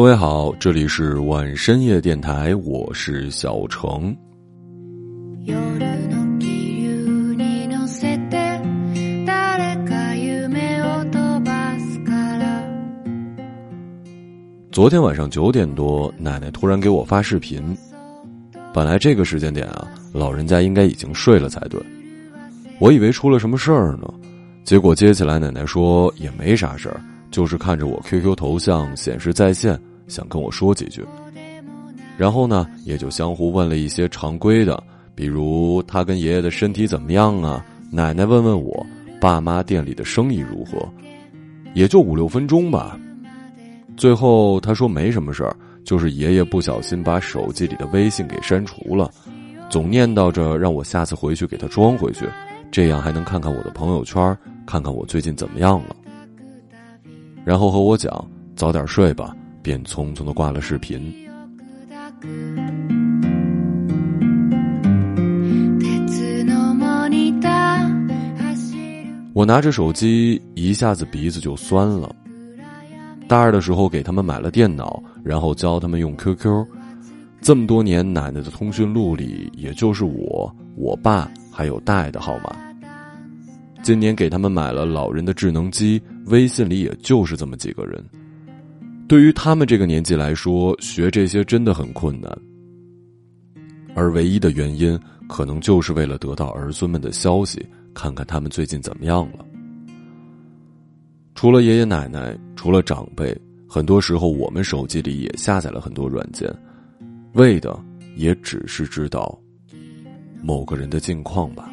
各位好，这里是晚深夜电台，我是小程。昨天晚上九点多，奶奶突然给我发视频。本来这个时间点啊，老人家应该已经睡了才对。我以为出了什么事儿呢，结果接起来，奶奶说也没啥事儿。就是看着我 QQ 头像显示在线，想跟我说几句，然后呢，也就相互问了一些常规的，比如他跟爷爷的身体怎么样啊，奶奶问问我爸妈店里的生意如何，也就五六分钟吧。最后他说没什么事儿，就是爷爷不小心把手机里的微信给删除了，总念叨着让我下次回去给他装回去，这样还能看看我的朋友圈，看看我最近怎么样了。然后和我讲早点睡吧，便匆匆的挂了视频。我拿着手机，一下子鼻子就酸了。大二的时候给他们买了电脑，然后教他们用 QQ。这么多年，奶奶的通讯录里也就是我、我爸还有大的号码。今年给他们买了老人的智能机。微信里也就是这么几个人，对于他们这个年纪来说，学这些真的很困难。而唯一的原因，可能就是为了得到儿孙们的消息，看看他们最近怎么样了。除了爷爷奶奶，除了长辈，很多时候我们手机里也下载了很多软件，为的也只是知道某个人的近况吧。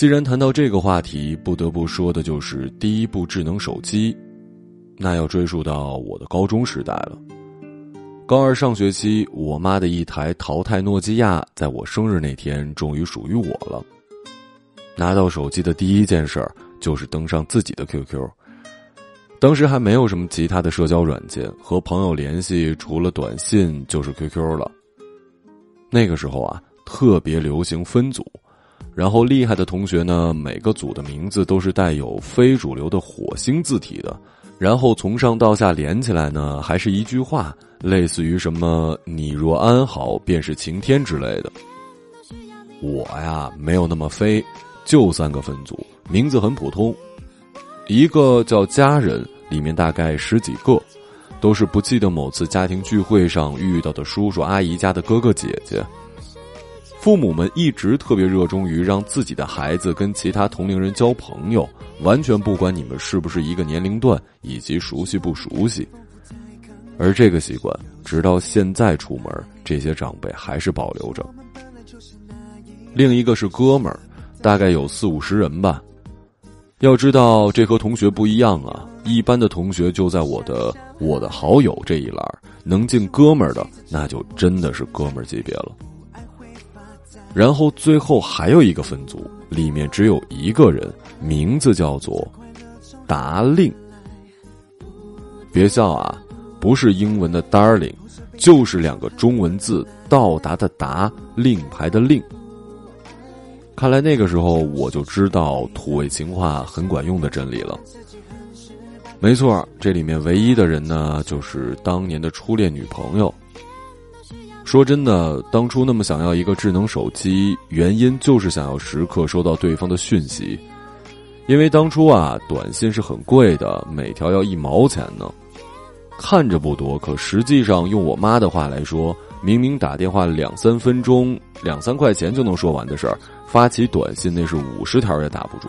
既然谈到这个话题，不得不说的就是第一部智能手机，那要追溯到我的高中时代了。高二上学期，我妈的一台淘汰诺基亚，在我生日那天终于属于我了。拿到手机的第一件事儿就是登上自己的 QQ。当时还没有什么其他的社交软件，和朋友联系除了短信就是 QQ 了。那个时候啊，特别流行分组。然后厉害的同学呢，每个组的名字都是带有非主流的火星字体的，然后从上到下连起来呢，还是一句话，类似于什么“你若安好，便是晴天”之类的。我呀，没有那么飞，就三个分组，名字很普通，一个叫家人，里面大概十几个，都是不记得某次家庭聚会上遇到的叔叔阿姨家的哥哥姐姐。父母们一直特别热衷于让自己的孩子跟其他同龄人交朋友，完全不管你们是不是一个年龄段以及熟悉不熟悉。而这个习惯，直到现在出门，这些长辈还是保留着。另一个是哥们儿，大概有四五十人吧。要知道，这和同学不一样啊！一般的同学就在我的我的好友这一栏，能进哥们儿的，那就真的是哥们儿级别了。然后最后还有一个分组，里面只有一个人，名字叫做达令。别笑啊，不是英文的 darling，就是两个中文字“到达”的达，令牌的令。看来那个时候我就知道土味情话很管用的真理了。没错，这里面唯一的人呢，就是当年的初恋女朋友。说真的，当初那么想要一个智能手机，原因就是想要时刻收到对方的讯息。因为当初啊，短信是很贵的，每条要一毛钱呢。看着不多，可实际上用我妈的话来说，明明打电话两三分钟、两三块钱就能说完的事儿，发起短信那是五十条也打不住。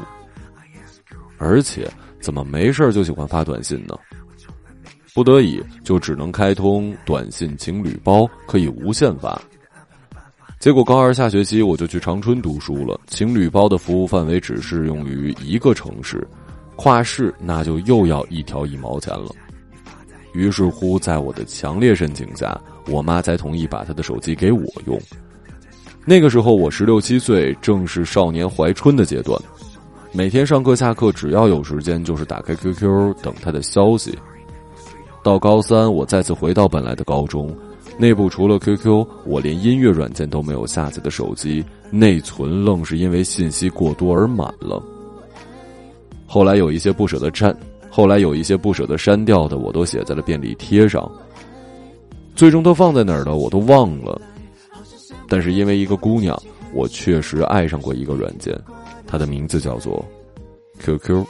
而且，怎么没事就喜欢发短信呢？不得已就只能开通短信情侣包，可以无限发。结果高二下学期我就去长春读书了，情侣包的服务范围只适用于一个城市，跨市那就又要一条一毛钱了。于是乎，在我的强烈申请下，我妈才同意把她的手机给我用。那个时候我十六七岁，正是少年怀春的阶段，每天上课下课只要有时间，就是打开 QQ 等她的消息。到高三，我再次回到本来的高中，内部除了 QQ，我连音乐软件都没有下载的手机，内存愣是因为信息过多而满了。后来有一些不舍得删，后来有一些不舍得删掉的，我都写在了便利贴上。最终都放在哪儿了，我都忘了。但是因为一个姑娘，我确实爱上过一个软件，它的名字叫做 QQ。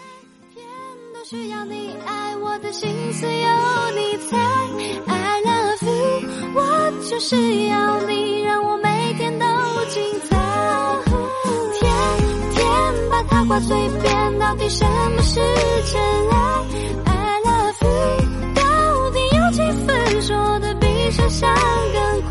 需要你让我每天都精彩，天天把它挂嘴边，到底什么是真爱？I love you，到底有几分说的比想象更快？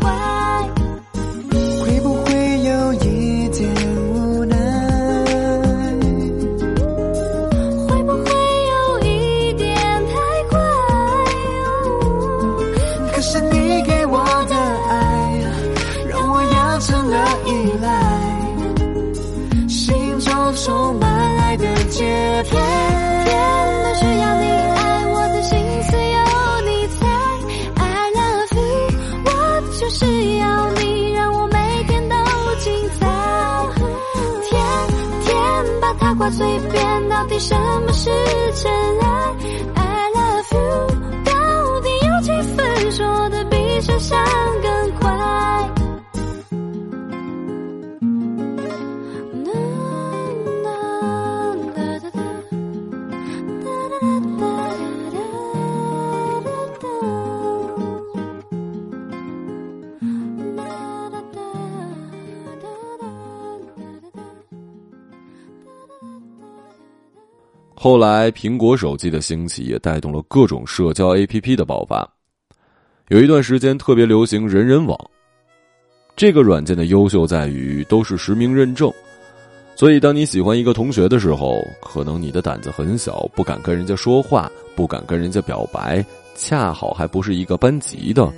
充满爱的节拍天天都需要你爱我的心思由你猜 i love you 我就是要你。让我每天都精彩天天把它挂嘴边到底什么是真爱？i love you 到底有几分说得比想象后来，苹果手机的兴起也带动了各种社交 APP 的爆发。有一段时间特别流行人人网，这个软件的优秀在于都是实名认证，所以当你喜欢一个同学的时候，可能你的胆子很小，不敢跟人家说话，不敢跟人家表白，恰好还不是一个班级的，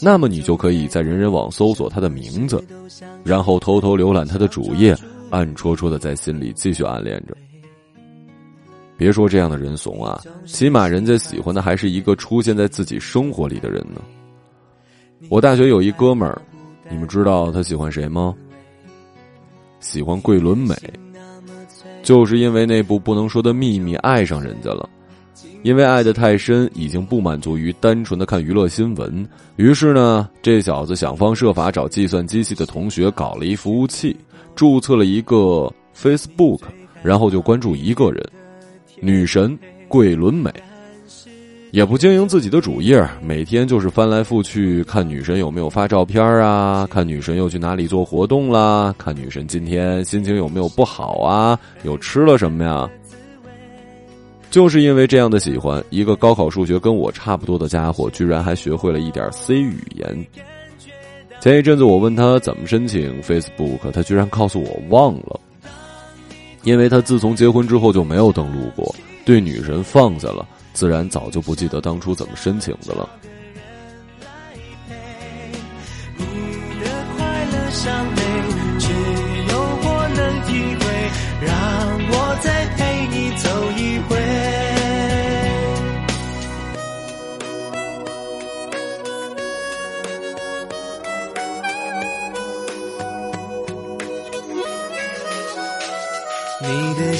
那么你就可以在人人网搜索他的名字，然后偷偷浏览他的主页，暗戳戳的在心里继续暗恋着。别说这样的人怂啊，起码人家喜欢的还是一个出现在自己生活里的人呢。我大学有一哥们儿，你们知道他喜欢谁吗？喜欢桂纶镁，就是因为那部不能说的秘密爱上人家了。因为爱的太深，已经不满足于单纯的看娱乐新闻，于是呢，这小子想方设法找计算机系的同学搞了一服务器，注册了一个 Facebook，然后就关注一个人。女神桂纶镁也不经营自己的主页，每天就是翻来覆去看女神有没有发照片啊，看女神又去哪里做活动啦，看女神今天心情有没有不好啊，有吃了什么呀？就是因为这样的喜欢，一个高考数学跟我差不多的家伙，居然还学会了一点 C 语言。前一阵子我问他怎么申请 Facebook，他居然告诉我忘了。因为他自从结婚之后就没有登录过，对女神放下了，自然早就不记得当初怎么申请的了。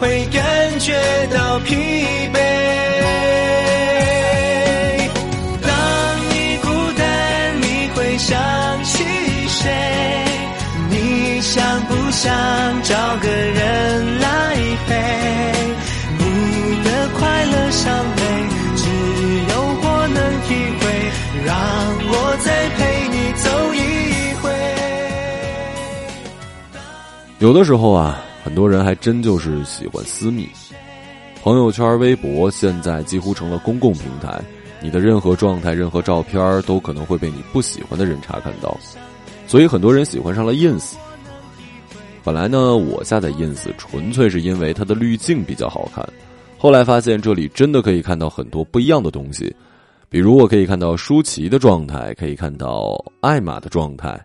会感觉到疲惫。当你孤单，你会想起谁？你想不想找个人来陪？你的快乐伤悲，只有我能体会。让我再陪你走一回。有的时候啊。很多人还真就是喜欢私密，朋友圈、微博现在几乎成了公共平台，你的任何状态、任何照片都可能会被你不喜欢的人查看到，所以很多人喜欢上了 ins。本来呢，我下载 ins 纯粹是因为它的滤镜比较好看，后来发现这里真的可以看到很多不一样的东西，比如我可以看到舒淇的状态，可以看到艾玛的状态。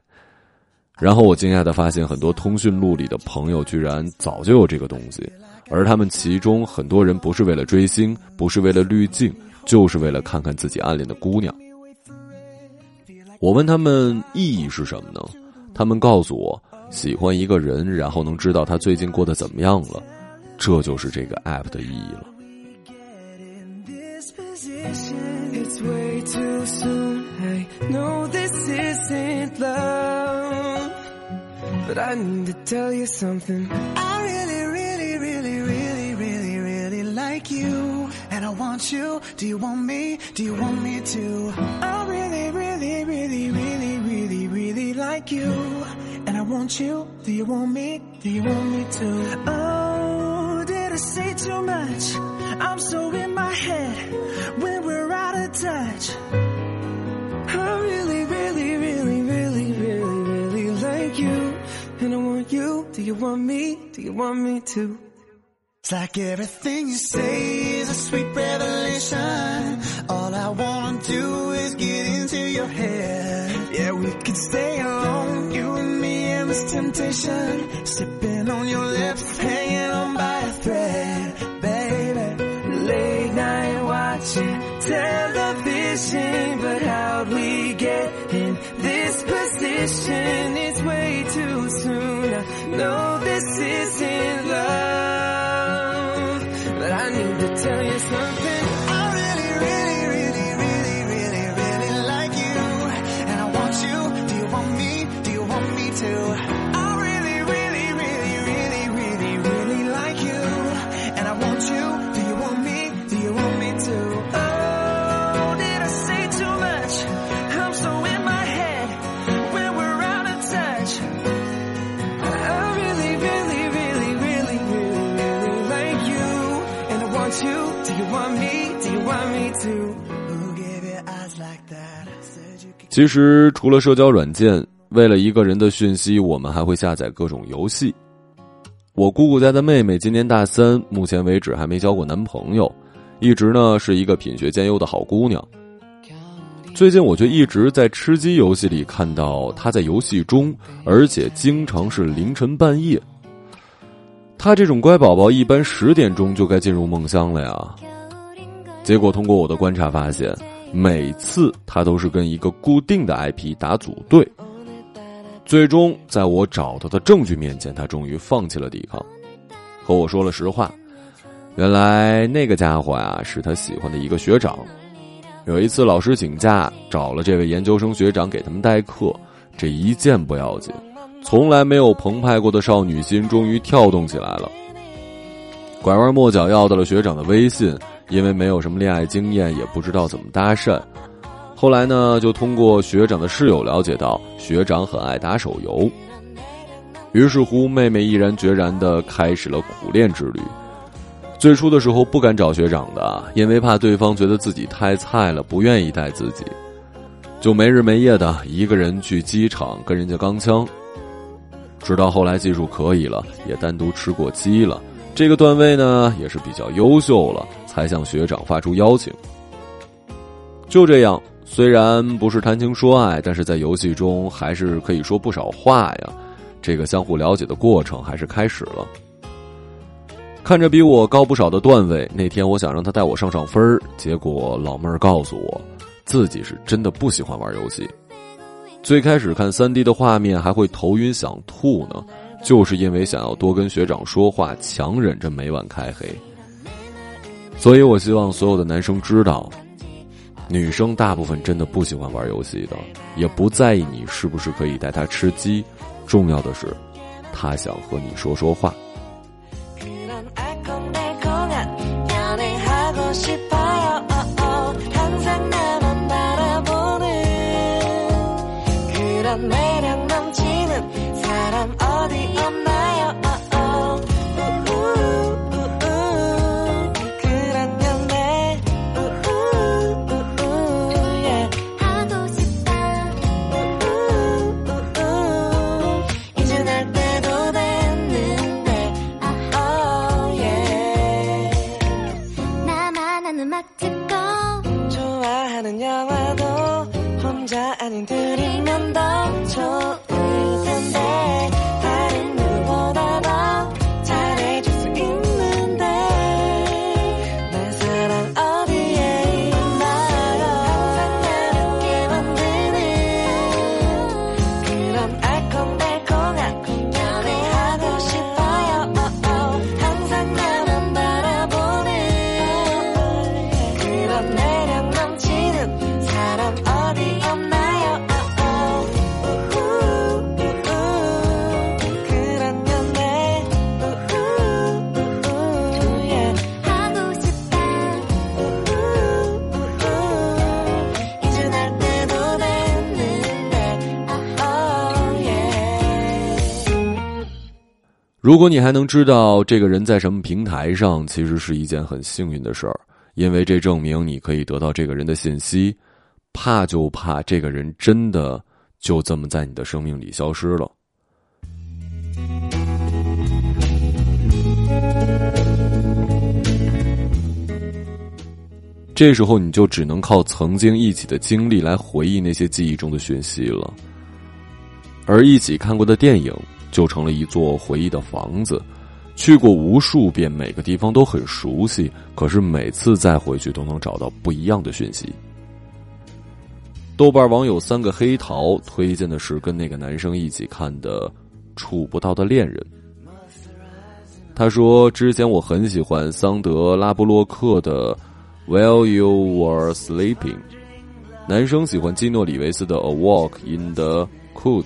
然后我惊讶的发现，很多通讯录里的朋友居然早就有这个东西，而他们其中很多人不是为了追星，不是为了滤镜，就是为了看看自己暗恋的姑娘。我问他们意义是什么呢？他们告诉我，喜欢一个人，然后能知道他最近过得怎么样了，这就是这个 app 的意义了。But I need to tell you something. I really, really, really, really, really, really like you. And I want you. Do you want me? Do you want me to? I really, really, really, really, really, really like you. And I want you. Do you want me? Do you want me to? Oh, did I say too much? I'm so in my head when we're out of touch. Do you want me, do you want me to? It's like everything you say is a sweet revelation. All I wanna do is get into your head. Yeah, we could stay alone, you and me and this temptation. Sipping on your lips, hanging on by a thread. Baby, late night watching television. But how'd we get in this position? It's know 其实除了社交软件，为了一个人的讯息，我们还会下载各种游戏。我姑姑家的妹妹今年大三，目前为止还没交过男朋友，一直呢是一个品学兼优的好姑娘。最近我就一直在吃鸡游戏里看到她在游戏中，而且经常是凌晨半夜。她这种乖宝宝一般十点钟就该进入梦乡了呀。结果通过我的观察发现，每次他都是跟一个固定的 IP 打组队。最终，在我找到的证据面前，他终于放弃了抵抗，和我说了实话。原来那个家伙呀，是他喜欢的一个学长。有一次，老师请假，找了这位研究生学长给他们代课。这一见不要紧，从来没有澎湃过的少女心终于跳动起来了。拐弯抹角要到了学长的微信，因为没有什么恋爱经验，也不知道怎么搭讪。后来呢，就通过学长的室友了解到学长很爱打手游，于是乎妹妹毅然决然的开始了苦练之旅。最初的时候不敢找学长的，因为怕对方觉得自己太菜了，不愿意带自己，就没日没夜的一个人去机场跟人家钢枪。直到后来技术可以了，也单独吃过鸡了。这个段位呢，也是比较优秀了，才向学长发出邀请。就这样，虽然不是谈情说爱，但是在游戏中还是可以说不少话呀。这个相互了解的过程还是开始了。看着比我高不少的段位，那天我想让他带我上上分，结果老妹儿告诉我，自己是真的不喜欢玩游戏。最开始看三 D 的画面还会头晕想吐呢。就是因为想要多跟学长说话，强忍着每晚开黑。所以我希望所有的男生知道，女生大部分真的不喜欢玩游戏的，也不在意你是不是可以带她吃鸡，重要的是，她想和你说说话。如果你还能知道这个人在什么平台上，其实是一件很幸运的事儿，因为这证明你可以得到这个人的信息。怕就怕这个人真的就这么在你的生命里消失了。这时候你就只能靠曾经一起的经历来回忆那些记忆中的讯息了，而一起看过的电影。就成了一座回忆的房子，去过无数遍，每个地方都很熟悉。可是每次再回去，都能找到不一样的讯息。豆瓣网友三个黑桃推荐的是跟那个男生一起看的《触不到的恋人》。他说：“之前我很喜欢桑德拉布洛克的《While You Were Sleeping》，男生喜欢基诺里维斯的《A Walk in the Woods》。”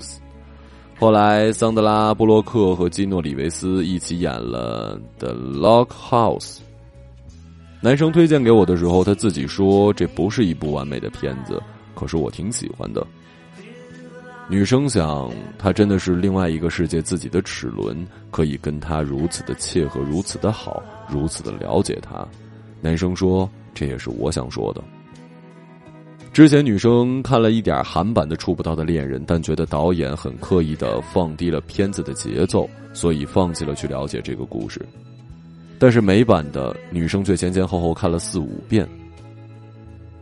后来，桑德拉·布洛克和基诺·里维斯一起演了《The Lock House》。男生推荐给我的时候，他自己说这不是一部完美的片子，可是我挺喜欢的。女生想，他真的是另外一个世界自己的齿轮，可以跟他如此的切合，如此的好，如此的了解他。男生说，这也是我想说的。之前女生看了一点韩版的《触不到的恋人》，但觉得导演很刻意的放低了片子的节奏，所以放弃了去了解这个故事。但是美版的女生却前前后后看了四五遍。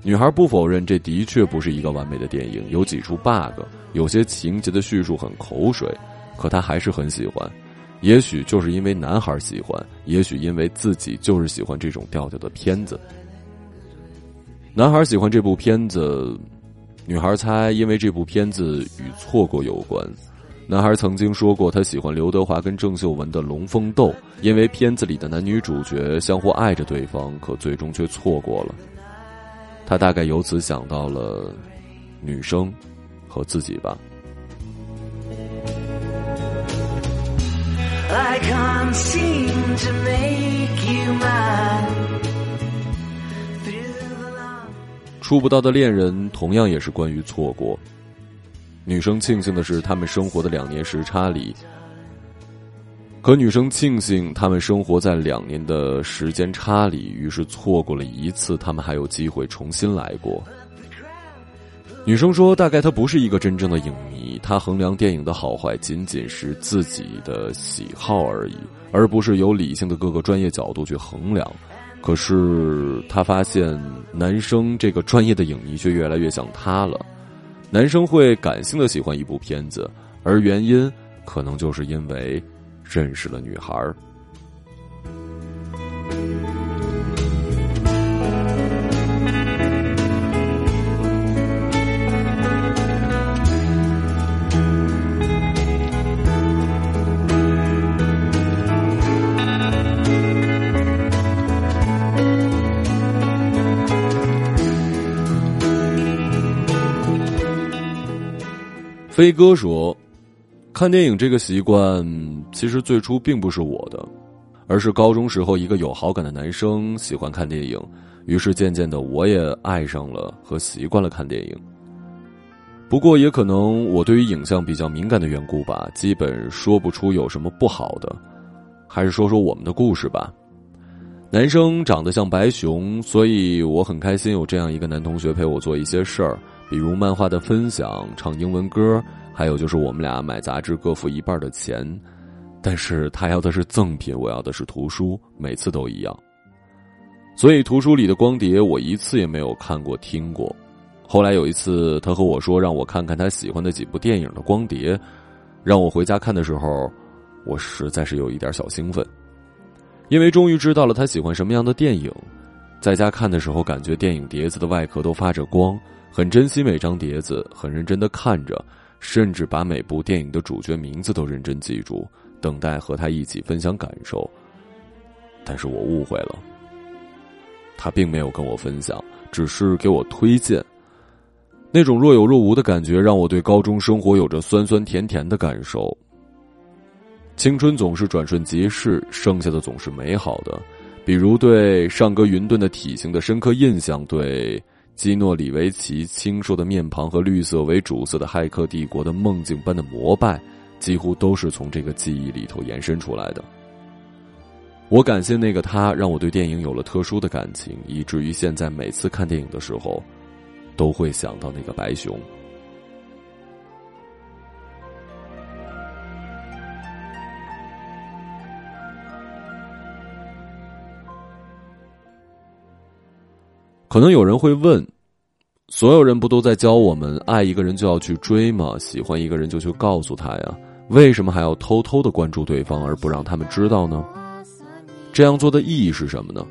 女孩不否认这的确不是一个完美的电影，有几处 bug，有些情节的叙述很口水，可她还是很喜欢。也许就是因为男孩喜欢，也许因为自己就是喜欢这种调调的片子。男孩喜欢这部片子，女孩猜因为这部片子与错过有关。男孩曾经说过他喜欢刘德华跟郑秀文的《龙凤斗》，因为片子里的男女主角相互爱着对方，可最终却错过了。他大概由此想到了女生和自己吧。I can't seem to make you mine. 触不到的恋人，同样也是关于错过。女生庆幸的是，他们生活的两年时差里，可女生庆幸他们生活在两年的时间差里，于是错过了一次，他们还有机会重新来过。女生说：“大概她不是一个真正的影迷，她衡量电影的好坏仅仅是自己的喜好而已，而不是由理性的各个专业角度去衡量。可是他发现，男生这个专业的影迷却越来越像他了。男生会感性的喜欢一部片子，而原因可能就是因为认识了女孩儿。”飞哥说：“看电影这个习惯，其实最初并不是我的，而是高中时候一个有好感的男生喜欢看电影，于是渐渐的我也爱上了和习惯了看电影。不过也可能我对于影像比较敏感的缘故吧，基本说不出有什么不好的。还是说说我们的故事吧。男生长得像白熊，所以我很开心有这样一个男同学陪我做一些事儿。”比如漫画的分享、唱英文歌，还有就是我们俩买杂志各付一半的钱，但是他要的是赠品，我要的是图书，每次都一样。所以图书里的光碟我一次也没有看过听过。后来有一次，他和我说让我看看他喜欢的几部电影的光碟，让我回家看的时候，我实在是有一点小兴奋，因为终于知道了他喜欢什么样的电影。在家看的时候，感觉电影碟子的外壳都发着光。很珍惜每张碟子，很认真的看着，甚至把每部电影的主角名字都认真记住，等待和他一起分享感受。但是我误会了，他并没有跟我分享，只是给我推荐。那种若有若无的感觉，让我对高中生活有着酸酸甜甜的感受。青春总是转瞬即逝，剩下的总是美好的，比如对上格云顿的体型的深刻印象，对。基诺里维奇清瘦的面庞和绿色为主色的《骇客帝国》的梦境般的膜拜，几乎都是从这个记忆里头延伸出来的。我感谢那个他，让我对电影有了特殊的感情，以至于现在每次看电影的时候，都会想到那个白熊。可能有人会问：所有人不都在教我们，爱一个人就要去追吗？喜欢一个人就去告诉他呀？为什么还要偷偷的关注对方，而不让他们知道呢？这样做的意义是什么呢？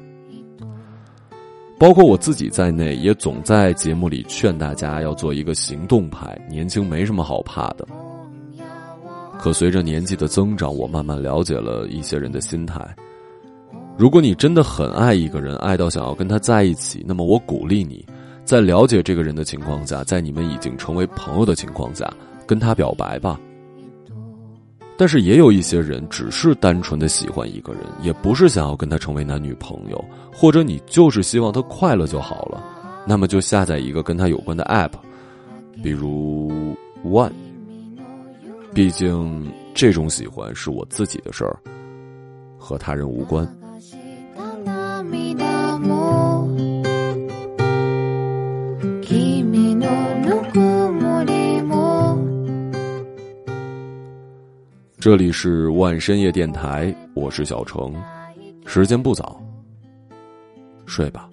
包括我自己在内，也总在节目里劝大家要做一个行动派。年轻没什么好怕的。可随着年纪的增长，我慢慢了解了一些人的心态。如果你真的很爱一个人，爱到想要跟他在一起，那么我鼓励你，在了解这个人的情况下，在你们已经成为朋友的情况下，跟他表白吧。但是也有一些人只是单纯的喜欢一个人，也不是想要跟他成为男女朋友，或者你就是希望他快乐就好了，那么就下载一个跟他有关的 App，比如 One。毕竟这种喜欢是我自己的事儿，和他人无关。这里是万深夜电台，我是小程，时间不早，睡吧。